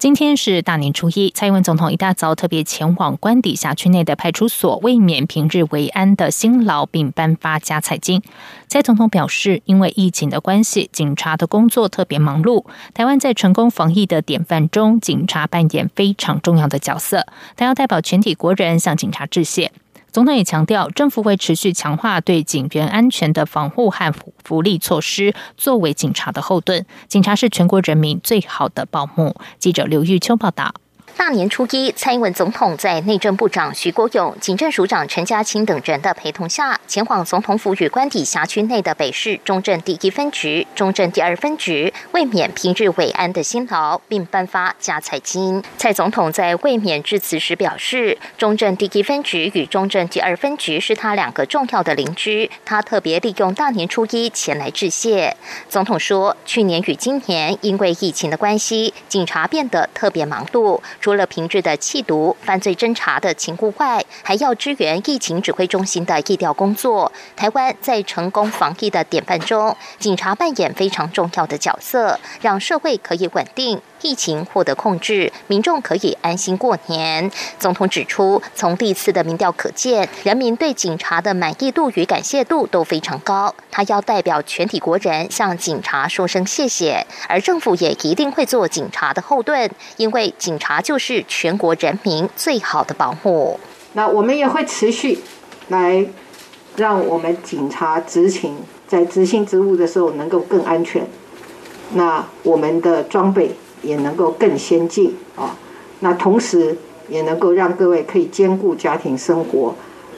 今天是大年初一，蔡英文总统一大早特别前往官邸辖区内的派出所，为免平日为安的辛劳，并颁发加彩金。蔡总统表示，因为疫情的关系，警察的工作特别忙碌。台湾在成功防疫的典范中，警察扮演非常重要的角色。他要代表全体国人向警察致谢。总统也强调，政府会持续强化对警员安全的防护和福利措施，作为警察的后盾。警察是全国人民最好的保姆。记者刘玉秋报道。大年初一，蔡英文总统在内政部长徐国勇、警政署长陈家清等人的陪同下，前往总统府与官邸辖区内的北市中正第一分局、中正第二分局，为免平日伟安的辛劳，并颁发加彩金。蔡总统在卫冕致辞时表示，中正第一分局与中正第二分局是他两个重要的邻居，他特别利用大年初一前来致谢。总统说，去年与今年因为疫情的关系，警察变得特别忙碌。除了平日的缉毒、犯罪侦查的情务外，还要支援疫情指挥中心的疫调工作。台湾在成功防疫的典范中，警察扮演非常重要的角色，让社会可以稳定。疫情获得控制，民众可以安心过年。总统指出，从历次的民调可见，人民对警察的满意度与感谢度都非常高。他要代表全体国人向警察说声谢谢，而政府也一定会做警察的后盾，因为警察就是全国人民最好的保护。那我们也会持续来让我们警察执勤，在执行职务的时候能够更安全。那我们的装备。也能够更先进啊，那同时也能够让各位可以兼顾家庭生活，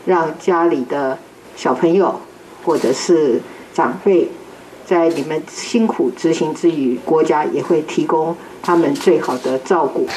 让家里的小朋友或者是长辈，在你们辛苦执行之余，国家也会提供。他们最好的照顾。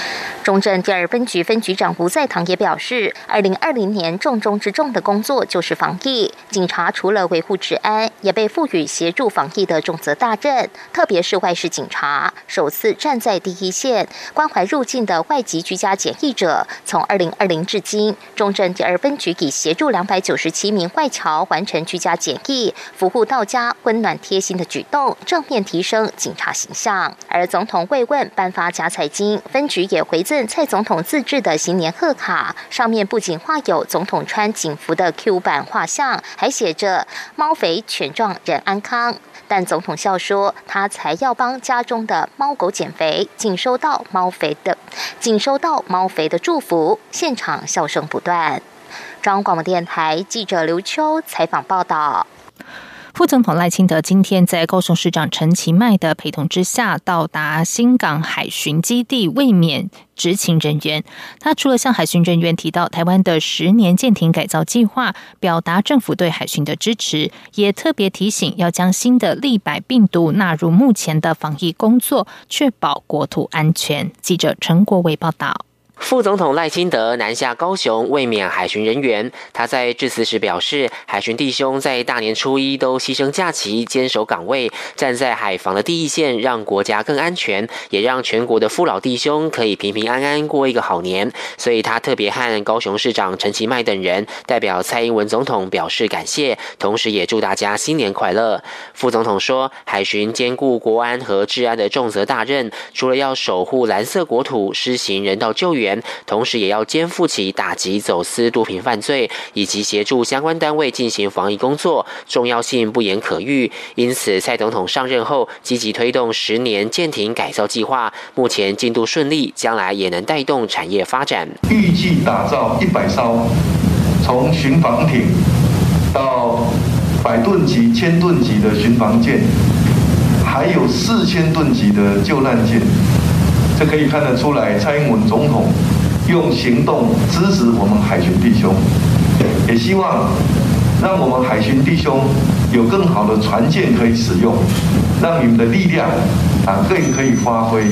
中正第二分局分局长吴在堂也表示，二零二零年重中之重的工作就是防疫。警察除了维护治安，也被赋予协助防疫的重责大任。特别是外事警察，首次站在第一线，关怀入境的外籍居家检疫者。从二零二零至今，中正第二分局已协助两百九十七名外侨完成居家检疫，服务到家，温暖贴心的举动，正面提升警察形象。而总统慰问。颁发假彩金，分局也回赠蔡总统自制的新年贺卡，上面不仅画有总统穿警服的 Q 版画像，还写着“猫肥犬壮人安康”。但总统笑说，他才要帮家中的猫狗减肥，仅收到猫肥的，仅收到猫肥的祝福，现场笑声不断。中央广播电台记者刘秋采访报道。副总统赖清德今天在高雄市长陈其迈的陪同之下，到达新港海巡基地，卫冕执勤人员。他除了向海巡人员提到台湾的十年舰艇改造计划，表达政府对海巡的支持，也特别提醒要将新的利百病毒纳入目前的防疫工作，确保国土安全。记者陈国伟报道。副总统赖清德南下高雄慰勉海巡人员。他在致辞时表示，海巡弟兄在大年初一都牺牲假期，坚守岗位，站在海防的第一线，让国家更安全，也让全国的父老弟兄可以平平安安过一个好年。所以他特别和高雄市长陈其迈等人代表蔡英文总统表示感谢，同时也祝大家新年快乐。副总统说，海巡兼顾国安和治安的重责大任，除了要守护蓝色国土，施行人道救援。同时，也要肩负起打击走私毒品犯罪以及协助相关单位进行防疫工作，重要性不言可喻。因此，蔡总统上任后积极推动十年舰艇改造计划，目前进度顺利，将来也能带动产业发展。预计打造一百艘从巡防艇到百吨级、千吨级的巡防舰，还有四千吨级的救难舰。这可以看得出来，蔡英文总统用行动支持我们海巡弟兄，也希望让我们海巡弟兄有更好的船舰可以使用，让你们的力量啊更可以发挥。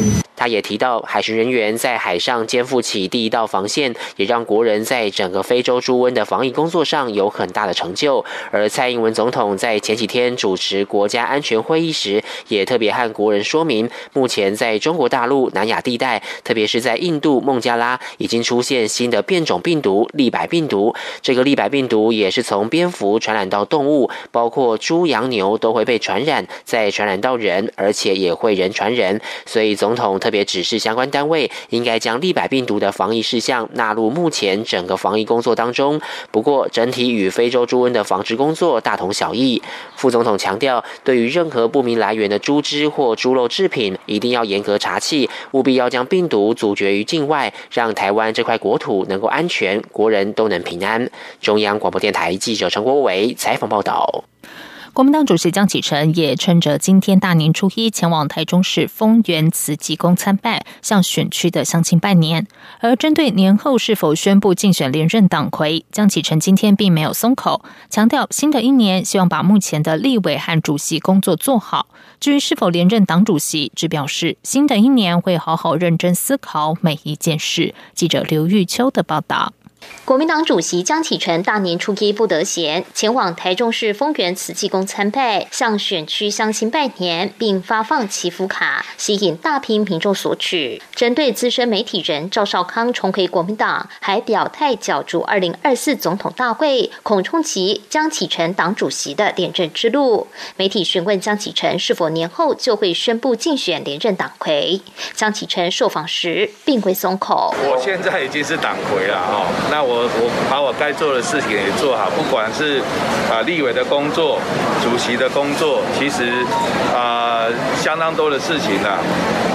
他也提到，海巡人员在海上肩负起第一道防线，也让国人在整个非洲猪瘟的防疫工作上有很大的成就。而蔡英文总统在前几天主持国家安全会议时，也特别和国人说明，目前在中国大陆南亚地带，特别是在印度孟加拉，已经出现新的变种病毒利百病毒。这个利百病毒也是从蝙蝠传染到动物，包括猪、羊、牛都会被传染，再传染到人，而且也会人传人。所以总统特别指示相关单位，应该将利百病毒的防疫事项纳入目前整个防疫工作当中。不过，整体与非洲猪瘟的防治工作大同小异。副总统强调，对于任何不明来源的猪只或猪肉制品，一定要严格查气，务必要将病毒阻绝于境外，让台湾这块国土能够安全，国人都能平安。中央广播电台记者陈国伟采访报道。国民党主席江启臣也趁着今天大年初一前往台中市丰原慈济宫参拜，向选区的乡亲拜年。而针对年后是否宣布竞选连任党魁，江启臣今天并没有松口，强调新的一年希望把目前的立委和主席工作做好。至于是否连任党主席，只表示新的一年会好好认真思考每一件事。记者刘玉秋的报道。国民党主席江启臣大年初一不得闲，前往台中市丰原慈济宫参拜，向选区乡亲拜年，并发放祈福卡，吸引大批民众索取。针对资深媒体人赵少康重回国民党，还表态角逐二零二四总统大会，恐冲击江启臣党主席的连任之路。媒体询问江启臣是否年后就会宣布竞选连任党魁，江启臣受访时并未松口。我现在已经是党魁了哦，那我。我把我该做的事情也做好，不管是啊立委的工作、主席的工作，其实啊相当多的事情呢，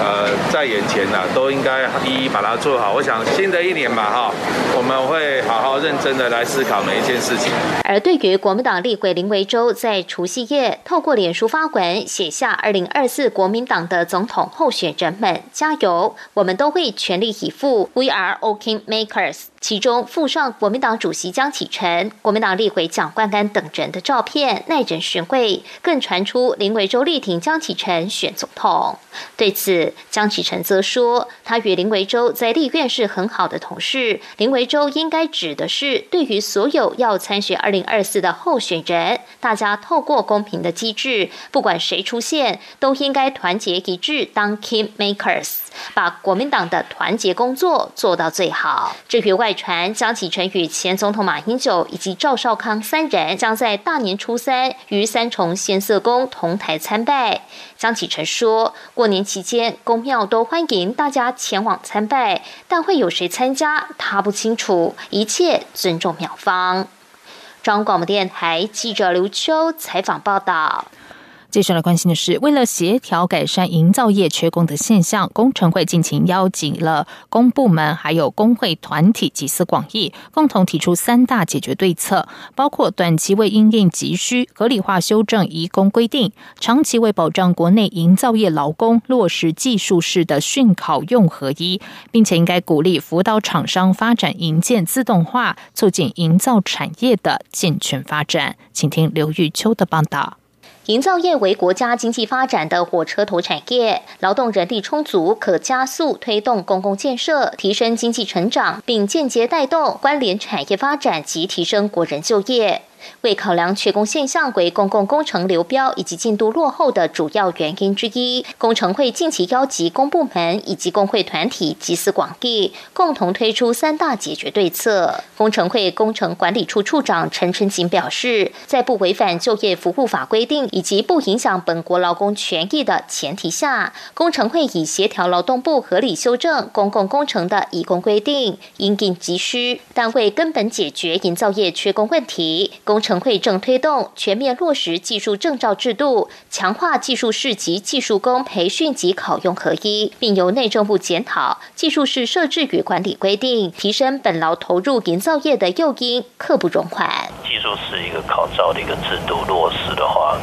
呃在眼前呢，都应该一一把它做好。我想新的一年嘛哈，我们会好好认真的来思考每一件事情。而对于国民党立委林维洲在除夕夜透过脸书发文写下“二零二四国民党的总统候选人们加油，我们都会全力以赴，We are OK makers”。其中附上国民党主席江启臣、国民党立委蒋冠干等人的照片，耐人寻味。更传出林维洲力挺江启臣选总统。对此，江启臣则说，他与林维洲在立院是很好的同事。林维洲应该指的是，对于所有要参选二零二四的候选人，大家透过公平的机制，不管谁出现，都应该团结一致，当 king makers，把国民党的团结工作做到最好。至于外。外传江启臣与前总统马英九以及赵少康三人将在大年初三于三重仙色宫同台参拜。江启臣说，过年期间宫庙都欢迎大家前往参拜，但会有谁参加，他不清楚，一切尊重庙方。中央广播电台记者刘秋采访报道。接下来关心的是，为了协调改善营造业缺工的现象，工程会近期邀请了工部门还有工会团体集思广益，共同提出三大解决对策，包括短期为因应急需合理化修正移工规定，长期为保障国内营造业劳工落实技术式的训考用合一，并且应该鼓励辅导厂商发展营建自动化，促进营造产业的健全发展。请听刘玉秋的报道。营造业为国家经济发展的火车头产业，劳动人力充足，可加速推动公共建设，提升经济成长，并间接带动关联产业发展及提升国人就业。为考量缺工现象为公共工程流标以及进度落后的主要原因之一，工程会近期邀集公部门以及工会团体集思广益，共同推出三大解决对策。工程会工程管理处处长陈春锦表示，在不违反就业服务法规定以及不影响本国劳工权益的前提下，工程会以协调劳动部合理修正公共工程的移工规定，因应急需，但为根本解决营造业缺工问题。工程会正推动全面落实技术证照制度，强化技术士及技术工培训及考用合一，并由内政部检讨技术士设置与管理规定，提升本劳投入营造业的诱因，刻不容缓。技术是一个考照的一个制度落实的话，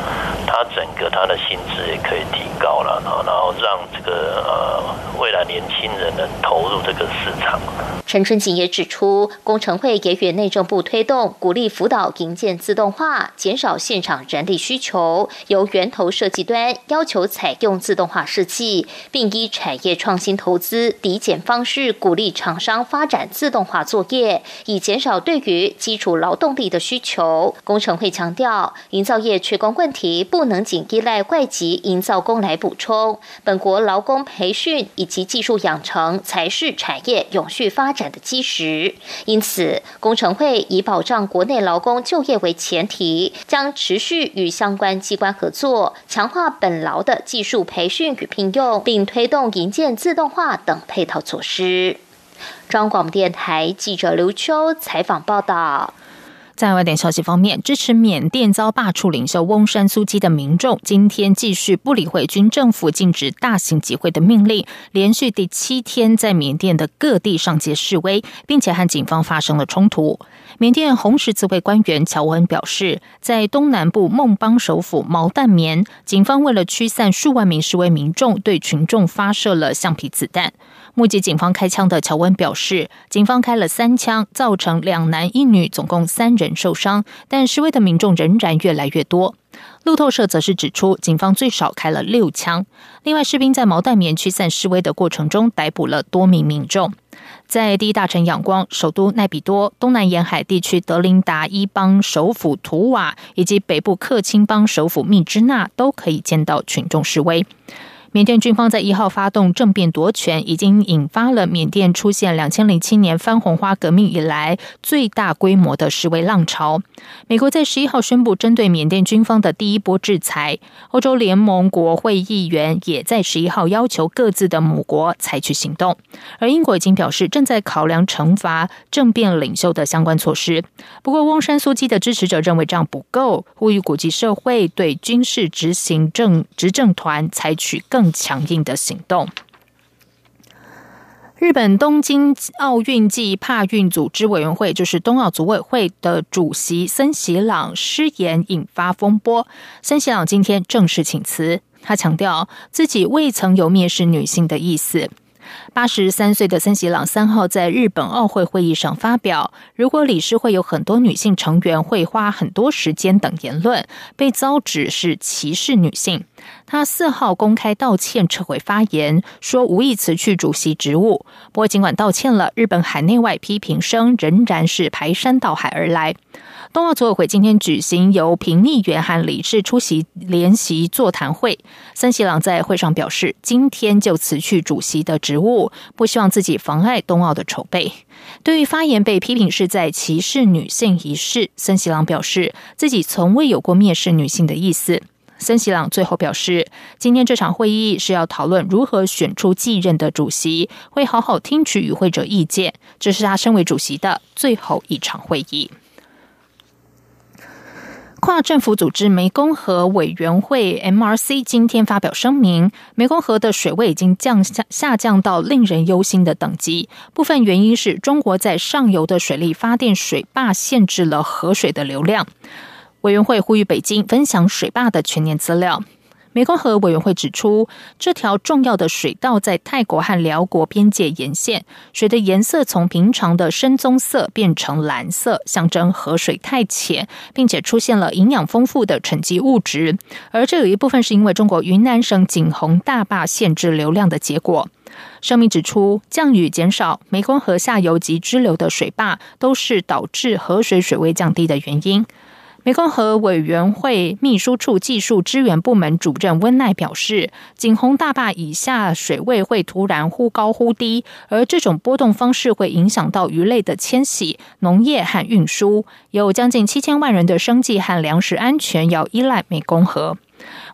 它整个它的薪资也可以提高了，然后然后让这个呃未来年轻人能投入这个市场。陈春锦也指出，工程会给予内政部推动，鼓励辅导营建自动化，减少现场人力需求。由源头设计端要求采用自动化设计，并依产业创新投资抵减方式，鼓励厂商发展自动化作业，以减少对于基础劳动力的需求。工程会强调，营造业缺工问题不不能仅依赖外籍营造工来补充，本国劳工培训以及技术养成才是产业永续发。展的基石，因此工程会以保障国内劳工就业为前提，将持续与相关机关合作，强化本劳的技术培训与聘用，并推动营建自动化等配套措施。中广电台记者刘秋采访报道。在外电消息方面，支持缅甸遭罢黜领袖翁山苏基的民众，今天继续不理会军政府禁止大型集会的命令，连续第七天在缅甸的各地上街示威，并且和警方发生了冲突。缅甸红十字会官员乔恩表示，在东南部孟邦首府毛淡棉，警方为了驱散数万名示威民众，对群众发射了橡皮子弹。目击警方开枪的乔恩表示，警方开了三枪，造成两男一女，总共三人受伤。但示威的民众仍然越来越多。路透社则是指出，警方最少开了六枪。另外，士兵在毛淡棉驱散示威的过程中，逮捕了多名民众。在第一大城仰光、首都奈比多、东南沿海地区德林达伊邦首府图瓦以及北部克钦邦首府密支那，都可以见到群众示威。缅甸军方在一号发动政变夺权，已经引发了缅甸出现两千零七年番红花革命以来最大规模的示威浪潮。美国在十一号宣布针对缅甸军方的第一波制裁，欧洲联盟国会议员也在十一号要求各自的母国采取行动，而英国已经表示正在考量惩罚政变领袖的相关措施。不过，翁山苏基的支持者认为这样不够，呼吁国际社会对军事执行政执政团采取更。强硬的行动。日本东京奥运暨帕运组织委员会，就是冬奥组委会的主席森喜朗失言，引发风波。森喜朗今天正式请辞，他强调自己未曾有蔑视女性的意思。八十三岁的森喜朗三号在日本奥会会议上发表，如果理事会有很多女性成员，会花很多时间等言论，被遭指是歧视女性。他四号公开道歉，撤回发言，说无意辞去主席职务。不过，尽管道歉了，日本海内外批评声仍然是排山倒海而来。冬奥组委会今天举行由平议员和理事出席联席座谈会。森喜朗在会上表示，今天就辞去主席的职务，不希望自己妨碍冬奥的筹备。对于发言被批评是在歧视女性一事，森喜朗表示自己从未有过蔑视女性的意思。森喜朗最后表示，今天这场会议是要讨论如何选出继任的主席，会好好听取与会者意见。这是他身为主席的最后一场会议。跨政府组织湄公河委员会 （MRC） 今天发表声明，湄公河的水位已经降下下降到令人忧心的等级。部分原因是中国在上游的水利发电水坝限制了河水的流量。委员会呼吁北京分享水坝的全年资料。湄公河委员会指出，这条重要的水道在泰国和辽国边界沿线，水的颜色从平常的深棕色变成蓝色，象征河水太浅，并且出现了营养丰富的沉积物质。而这有一部分是因为中国云南省景洪大坝限制流量的结果。声明指出，降雨减少，湄公河下游及支流的水坝都是导致河水水位降低的原因。湄公河委员会秘书处技术支援部门主任温奈表示，景洪大坝以下水位会突然忽高忽低，而这种波动方式会影响到鱼类的迁徙、农业和运输，有将近七千万人的生计和粮食安全要依赖湄公河。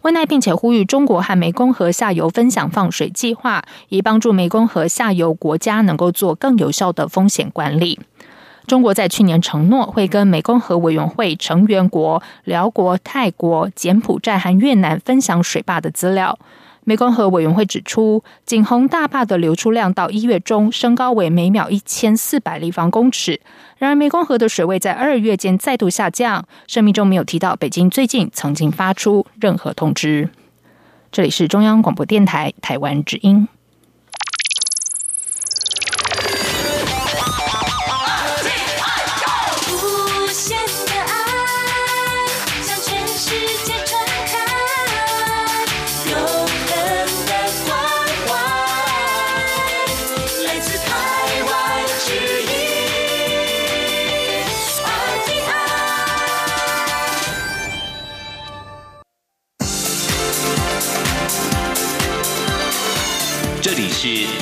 温奈并且呼吁中国和湄公河下游分享放水计划，以帮助湄公河下游国家能够做更有效的风险管理。中国在去年承诺会跟湄公河委员会成员国辽国、泰国、柬埔寨和越南分享水坝的资料。湄公河委员会指出，景洪大坝的流出量到一月中升高为每秒一千四百立方公尺。然而，湄公河的水位在二月间再度下降。声明中没有提到北京最近曾经发出任何通知。这里是中央广播电台台湾之音。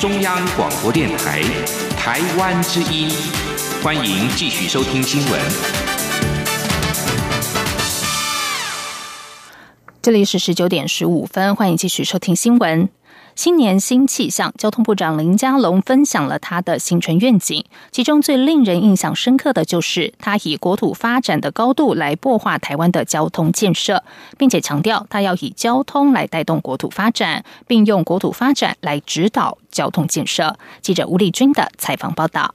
中央广播电台台湾之音，欢迎继续收听新闻。这里是十九点十五分，欢迎继续收听新闻。新年新气象，交通部长林佳龙分享了他的新春愿景，其中最令人印象深刻的就是他以国土发展的高度来擘画台湾的交通建设，并且强调他要以交通来带动国土发展，并用国土发展来指导交通建设。记者吴丽君的采访报道。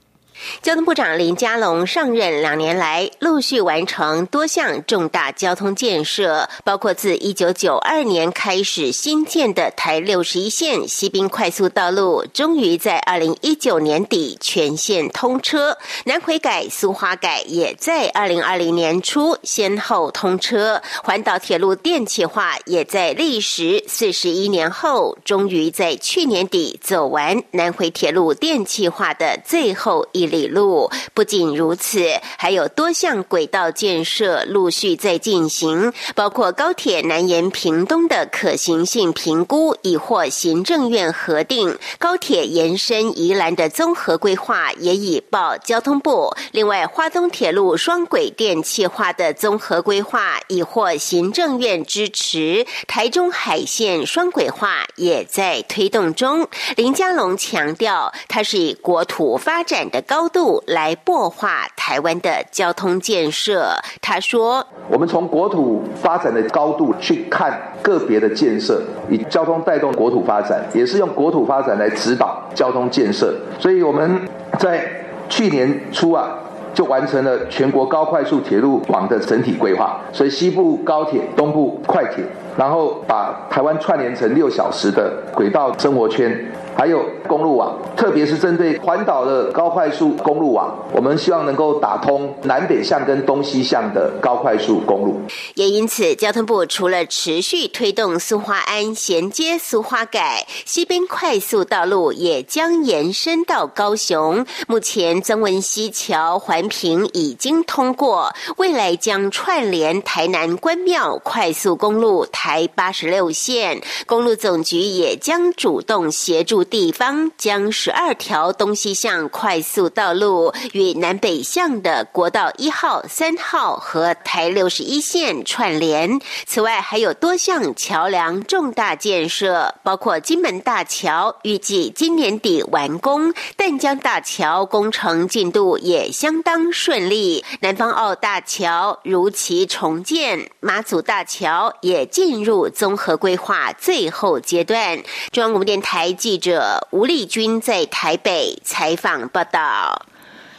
交通部长林佳龙上任两年来，陆续完成多项重大交通建设，包括自一九九二年开始新建的台六十一线西滨快速道路，终于在二零一九年底全线通车；南回改、苏花改也在二零二零年初先后通车；环岛铁路电气化也在历时四十一年后，终于在去年底走完南回铁路电气化的最后一。里路不仅如此，还有多项轨道建设陆续在进行，包括高铁南延屏东的可行性评估已获行政院核定，高铁延伸宜兰的综合规划也已报交通部。另外，花东铁路双轨电气化的综合规划已获行政院支持，台中海线双轨化也在推动中。林佳龙强调，它是以国土发展的高。高度来擘画台湾的交通建设。他说：“我们从国土发展的高度去看个别的建设，以交通带动国土发展，也是用国土发展来指导交通建设。所以我们在去年初啊，就完成了全国高快速铁路网的整体规划。所以西部高铁、东部快铁，然后把台湾串联成六小时的轨道生活圈。”还有公路网，特别是针对环岛的高快速公路网，我们希望能够打通南北向跟东西向的高快速公路。也因此，交通部除了持续推动苏花安衔接苏花改西边快速道路，也将延伸到高雄。目前曾文溪桥环评已经通过，未来将串联台南关庙快速公路台八十六线。公路总局也将主动协助。地方将十二条东西向快速道路与南北向的国道一号、三号和台六十一线串联。此外，还有多项桥梁重大建设，包括金门大桥，预计今年底完工；淡江大桥工程进度也相当顺利；南方澳大桥如期重建，马祖大桥也进入综合规划最后阶段。中央广播电台记者。吴丽君在台北采访报道。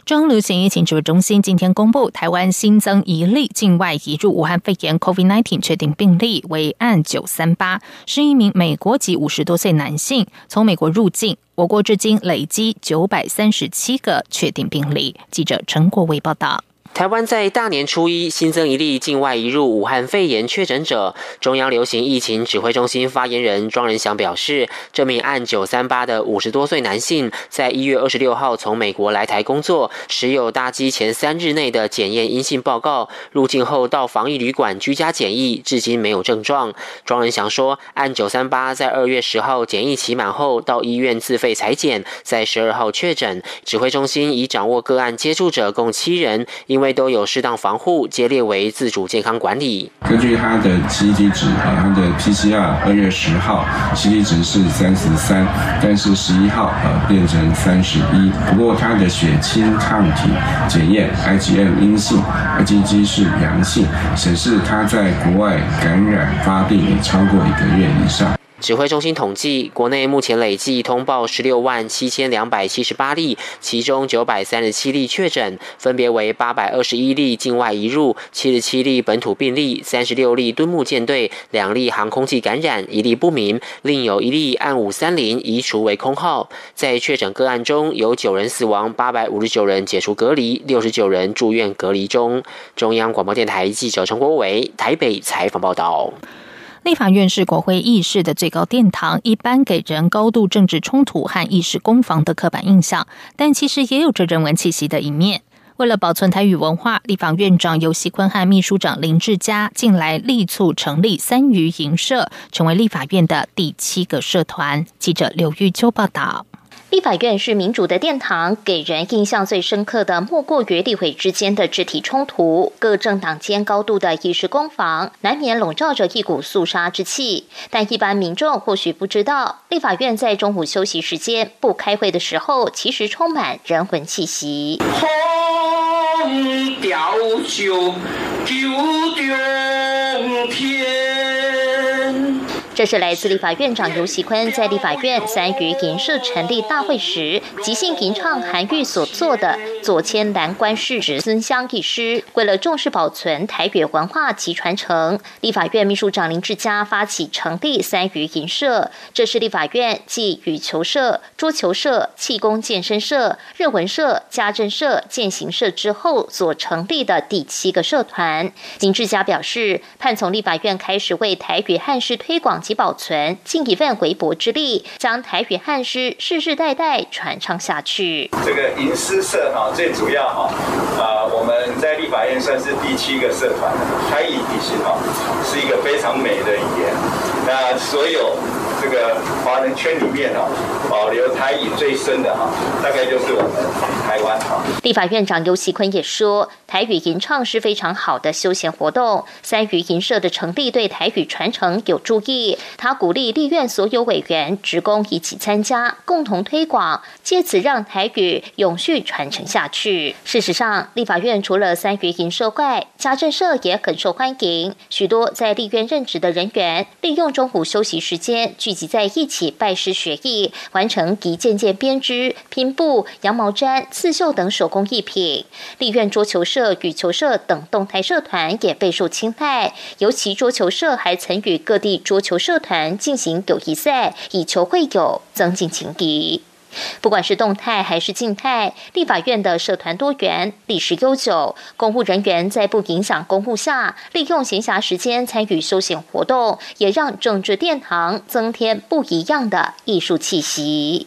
中央流行疫情指挥中心今天公布，台湾新增一例境外移入武汉肺炎 （COVID-19） 确定病例为案九三八，是一名美国籍五十多岁男性，从美国入境。我国至今累积九百三十七个确定病例。记者陈国伟报道。台湾在大年初一新增一例境外移入武汉肺炎确诊者。中央流行疫情指挥中心发言人庄仁祥表示，这名案九三八的五十多岁男性，在一月二十六号从美国来台工作，持有搭机前三日内的检验阴性报告，入境后到防疫旅馆居家检疫，至今没有症状。庄仁祥说，案九三八在二月十号检疫期满后，到医院自费裁剪，在十二号确诊。指挥中心已掌握个案接触者共七人，因为都有适当防护，皆列为自主健康管理。根据他的基体值啊，他的 PCR 二月十号基体值是三十三，但是十一号呃变成三十一。不过他的血清抗体检验 IgM 阴性，IgG 是阳性，显示他在国外感染发病已超过一个月以上。指挥中心统计，国内目前累计通报十六万七千两百七十八例，其中九百三十七例确诊，分别为八百二十一例境外移入、七十七例本土病例、三十六例敦睦舰队、两例航空器感染、一例不明，另有一例按五三零移除为空号。在确诊个案中，有九人死亡，八百五十九人解除隔离，六十九人住院隔离中。中央广播电台记者陈国伟台北采访报道。立法院是国会议事的最高殿堂，一般给人高度政治冲突和议事攻防的刻板印象，但其实也有着人文气息的一面。为了保存台语文化，立法院长游锡坤和秘书长林志嘉近来力促成立三余营社，成为立法院的第七个社团。记者刘玉秋报道。立法院是民主的殿堂，给人印象最深刻的莫过于立委之间的肢体冲突，各政党间高度的意识攻防，难免笼罩着一股肃杀之气。但一般民众或许不知道，立法院在中午休息时间不开会的时候，其实充满人文气息。这是来自立法院长游喜坤在立法院三余银社成立大会时即兴吟唱韩愈所作的《左迁南关事侄孙乡》一诗。为了重视保存台语文化及传承，立法院秘书长林志嘉发起成立三余银社。这是立法院继羽球社、桌球社、气功健身社、日文社、家政社、践行社之后所成立的第七个社团。林志嘉表示，盼从立法院开始为台语汉诗推广。及保存，尽一份微薄之力，将台语汉诗世世代代传唱下去。这个吟诗社哈，最主要哈，啊，我们在立法院算是第七个社团。台语其实哈是一个非常美的语言，那所有。华人圈里面哈，保留台语最深的哈，大概就是我们台湾哈。立法院长尤锡坤也说，台语吟唱是非常好的休闲活动。三余吟社的成立对台语传承有助益。他鼓励立院所有委员职工一起参加，共同推广，借此让台语永续传承下去。事实上，立法院除了三余吟社外，家政社也很受欢迎。许多在立院任职的人员，利用中午休息时间。聚集在一起拜师学艺，完成一件件编织、拼布、羊毛毡、刺绣等手工艺品。立院桌球社、羽球社等动态社团也备受青睐，尤其桌球社还曾与各地桌球社团进行友谊赛，以球会友，增进情谊。不管是动态还是静态，立法院的社团多元、历史悠久，公务人员在不影响公务下，利用闲暇时间参与休闲活动，也让政治殿堂增添不一样的艺术气息。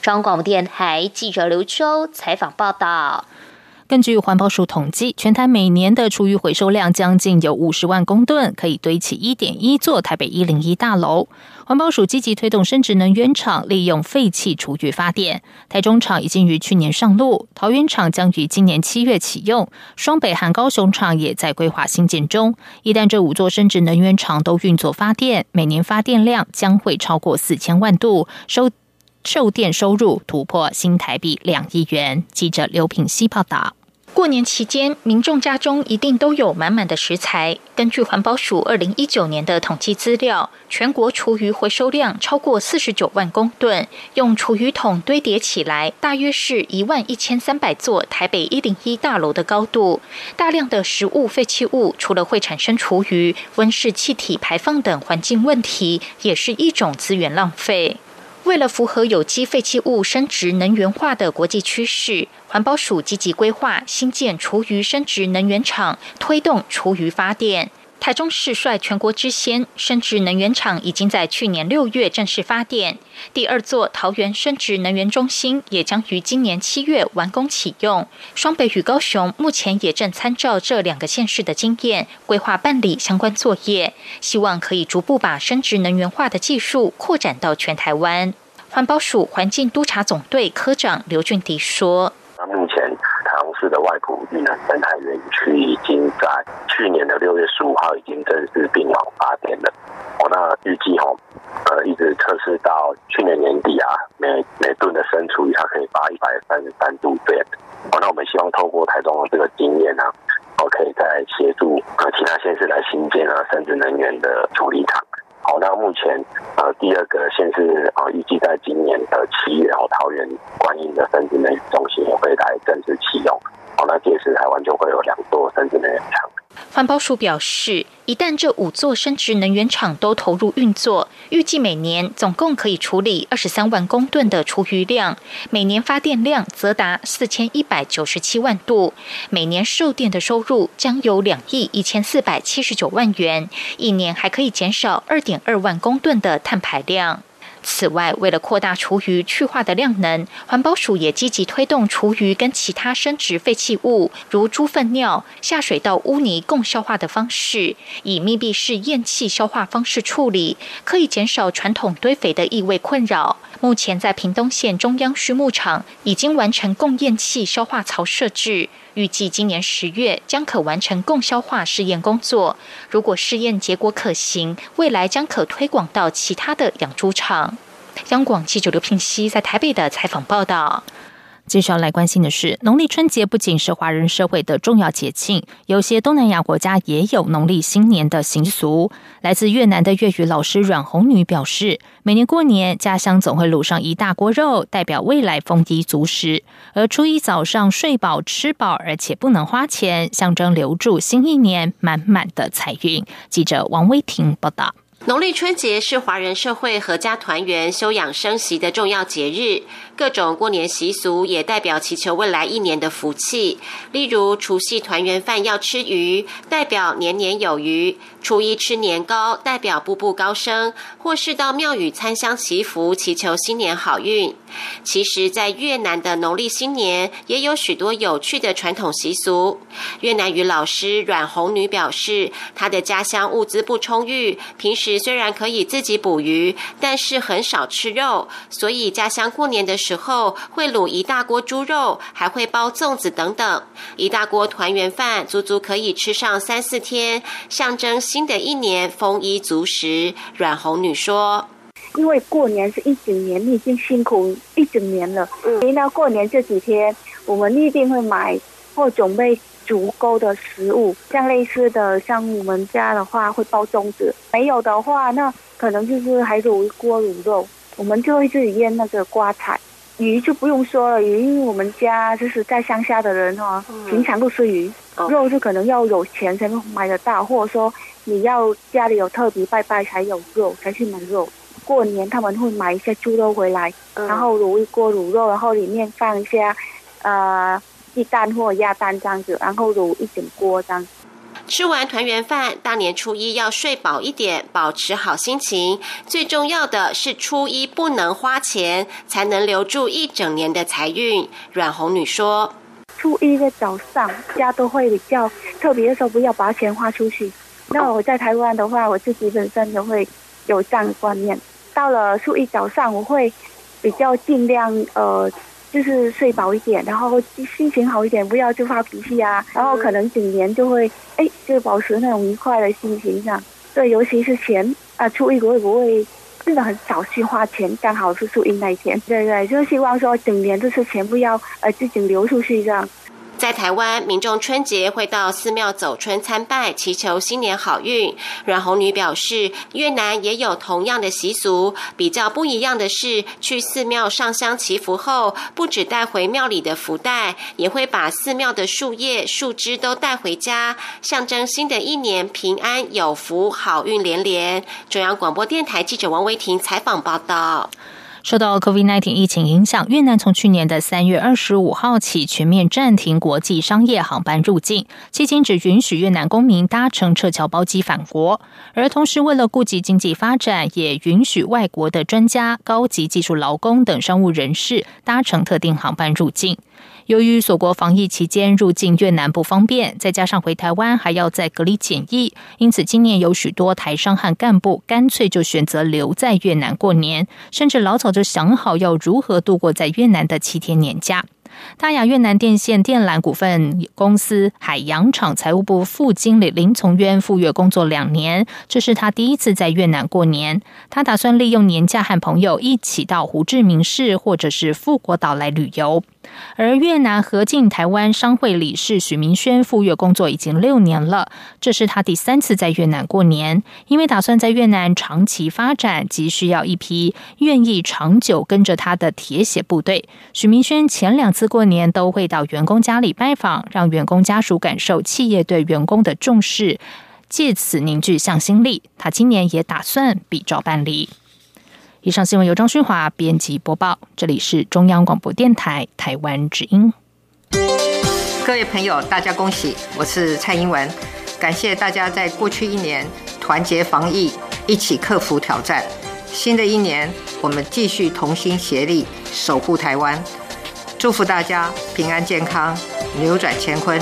中央广播电台记者刘秋采访报道。根据环保署统计，全台每年的厨余回收量将近有五十万公吨，可以堆起一点一座台北一零一大楼。环保署积极推动生殖能源厂利用废弃厨余发电，台中厂已经于去年上路，桃园厂将于今年七月启用，双北和高雄厂也在规划新建中。一旦这五座生殖能源厂都运作发电，每年发电量将会超过四千万度，收。售电收入突破新台币两亿元。记者刘品希报道。过年期间，民众家中一定都有满满的食材。根据环保署二零一九年的统计资料，全国厨余回收量超过四十九万公吨，用厨余桶堆叠起来，大约是一万一千三百座台北一零一大楼的高度。大量的食物废弃物，除了会产生厨余、温室气体排放等环境问题，也是一种资源浪费。为了符合有机废弃物生殖能源化的国际趋势，环保署积极规划新建厨余生殖能源厂，推动厨余发电。台中市率全国之先，生殖能源厂已经在去年六月正式发电。第二座桃园生殖能源中心也将于今年七月完工启用。双北与高雄目前也正参照这两个县市的经验，规划办理相关作业，希望可以逐步把生殖能源化的技术扩展到全台湾。环保署环境督察总队科长刘俊迪说：“那目前台中市的外埔绿能生态园区已经在去年的六月十五号已经正式并网发电了。哦，那预计哈，呃，一直测试到去年年底啊，每每吨的生厨余它可以发一百三十三度电。哦，那我们希望透过台中的这个经验呢，哦，可以再协助呃其他县市来新建啊，生殖能源的处理厂。”好，那目前呃，第二个县是啊，预计在今年的七月，然后桃园观音的生殖能源中心也会来正式启用。好，那届时台湾就会有两。环保署表示，一旦这五座生殖能源厂都投入运作，预计每年总共可以处理二十三万公吨的厨余量，每年发电量则达四千一百九十七万度，每年售电的收入将有两亿一千四百七十九万元，一年还可以减少二点二万公吨的碳排量。此外，为了扩大厨余去化的量能，环保署也积极推动厨余跟其他生殖废弃物，如猪粪尿、下水道污泥共消化的方式，以密闭式厌气消化方式处理，可以减少传统堆肥的异味困扰。目前在屏东县中央畜牧场已经完成共厌气消化槽设置，预计今年十月将可完成共消化试验工作。如果试验结果可行，未来将可推广到其他的养猪场。央广记者刘聘熙在台北的采访报道。接下来关心的是，农历春节不仅是华人社会的重要节庆，有些东南亚国家也有农历新年的习俗。来自越南的粤语老师阮红女表示，每年过年家乡总会卤上一大锅肉，代表未来丰衣足食；而初一早上睡饱吃饱，而且不能花钱，象征留住新一年满满的财运。记者王威婷报道。农历春节是华人社会阖家团圆、休养生息的重要节日，各种过年习俗也代表祈求未来一年的福气。例如，除夕团圆饭要吃鱼，代表年年有余；初一吃年糕，代表步步高升；或是到庙宇参香祈福，祈求新年好运。其实，在越南的农历新年也有许多有趣的传统习俗。越南语老师阮红女表示，她的家乡物资不充裕，平时虽然可以自己捕鱼，但是很少吃肉，所以家乡过年的时候会卤一大锅猪肉，还会包粽子等等，一大锅团圆饭，足足可以吃上三四天，象征新的一年丰衣足食。阮红女说。因为过年是一整年，你已经辛苦一整年了。所以呢，过年这几天，我们一定会买或准备足够的食物。像类似的，像我们家的话会包粽子，没有的话，那可能就是还卤一锅卤肉。我们就会自己腌那个瓜菜，鱼就不用说了，鱼因为我们家就是在乡下的人哈，平常都吃鱼。肉是可能要有钱才能买得到，或者说你要家里有特别拜拜才有肉，才去买肉。过年他们会买一些猪肉回来，然后卤一锅卤肉，然后里面放一些呃鸡蛋或鸭蛋这样子，然后卤一整锅这样。吃完团圆饭，大年初一要睡饱一点，保持好心情。最重要的是初一不能花钱，才能留住一整年的财运。阮红女说：“初一的早上，家都会比较特别的时候，不要把钱花出去。那我在台湾的话，我自己本身都会有这样的观念。”到了初一早上，我会比较尽量呃，就是睡饱一点，然后心情好一点，不要就发脾气啊。然后可能整年就会哎，就保持那种愉快的心情上。对，尤其是钱啊，初一我会不会真的很少去花钱？刚好是初一那一天，对对，就希望说整年就是钱不要呃自己流出去这样。在台湾，民众春节会到寺庙走春参拜，祈求新年好运。阮红女表示，越南也有同样的习俗，比较不一样的是，去寺庙上香祈福后，不只带回庙里的福袋，也会把寺庙的树叶、树枝都带回家，象征新的一年平安有福、好运连连。中央广播电台记者王维婷采访报道。受到 COVID-19 疫情影响，越南从去年的三月二十五号起全面暂停国际商业航班入境，迄今只允许越南公民搭乘撤侨包机返国。而同时，为了顾及经济发展，也允许外国的专家、高级技术劳工等商务人士搭乘特定航班入境。由于锁国防疫期间入境越南不方便，再加上回台湾还要再隔离检疫，因此今年有许多台商和干部干脆就选择留在越南过年，甚至老早就想好要如何度过在越南的七天年假。大雅越南电线电缆股份公司海洋厂财务部副经理林从渊赴越工作两年，这是他第一次在越南过年。他打算利用年假和朋友一起到胡志明市或者是富国岛来旅游。而越南合进台湾商会理事许明轩赴越工作已经六年了，这是他第三次在越南过年。因为打算在越南长期发展，急需要一批愿意长久跟着他的铁血部队。许明轩前两次。过年都会到员工家里拜访，让员工家属感受企业对员工的重视，借此凝聚向心力。他今年也打算比照办理。以上新闻由张勋华编辑播报，这里是中央广播电台台湾之音。各位朋友，大家恭喜！我是蔡英文，感谢大家在过去一年团结防疫，一起克服挑战。新的一年，我们继续同心协力守护台湾，祝福大家平安健康，扭转乾坤。